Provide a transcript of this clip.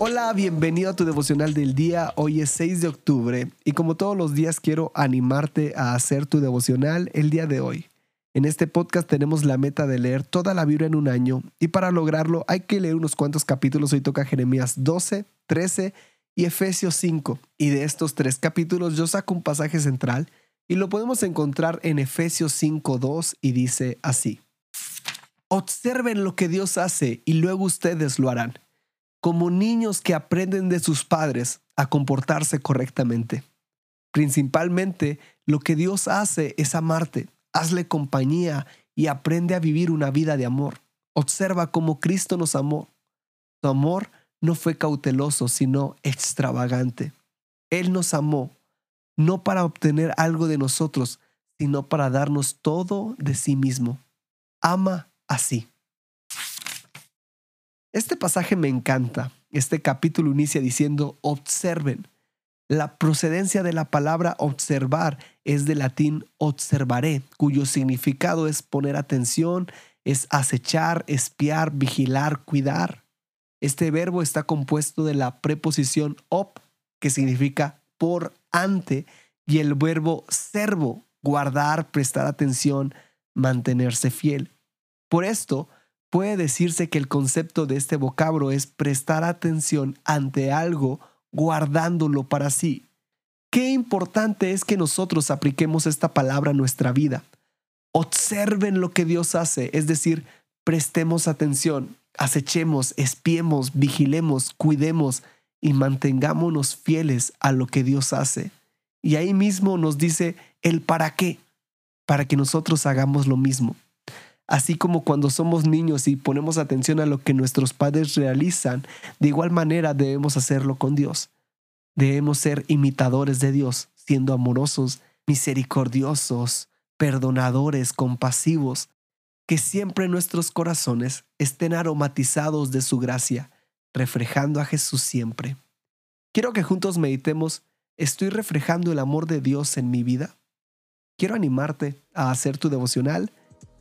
Hola, bienvenido a tu devocional del día. Hoy es 6 de octubre y como todos los días quiero animarte a hacer tu devocional el día de hoy. En este podcast tenemos la meta de leer toda la Biblia en un año y para lograrlo hay que leer unos cuantos capítulos. Hoy toca Jeremías 12, 13 y Efesios 5. Y de estos tres capítulos yo saco un pasaje central y lo podemos encontrar en Efesios 5, 2 y dice así. Observen lo que Dios hace y luego ustedes lo harán como niños que aprenden de sus padres a comportarse correctamente. Principalmente, lo que Dios hace es amarte, hazle compañía y aprende a vivir una vida de amor. Observa cómo Cristo nos amó. Su amor no fue cauteloso, sino extravagante. Él nos amó no para obtener algo de nosotros, sino para darnos todo de sí mismo. Ama así. Este pasaje me encanta. Este capítulo inicia diciendo observen. La procedencia de la palabra observar es del latín observaré, cuyo significado es poner atención, es acechar, espiar, vigilar, cuidar. Este verbo está compuesto de la preposición op, que significa por ante, y el verbo servo, guardar, prestar atención, mantenerse fiel. Por esto, puede decirse que el concepto de este vocablo es prestar atención ante algo guardándolo para sí. Qué importante es que nosotros apliquemos esta palabra a nuestra vida. Observen lo que Dios hace, es decir, prestemos atención, acechemos, espiemos, vigilemos, cuidemos y mantengámonos fieles a lo que Dios hace. Y ahí mismo nos dice el para qué, para que nosotros hagamos lo mismo. Así como cuando somos niños y ponemos atención a lo que nuestros padres realizan, de igual manera debemos hacerlo con Dios. Debemos ser imitadores de Dios, siendo amorosos, misericordiosos, perdonadores, compasivos, que siempre nuestros corazones estén aromatizados de su gracia, reflejando a Jesús siempre. Quiero que juntos meditemos, ¿estoy reflejando el amor de Dios en mi vida? Quiero animarte a hacer tu devocional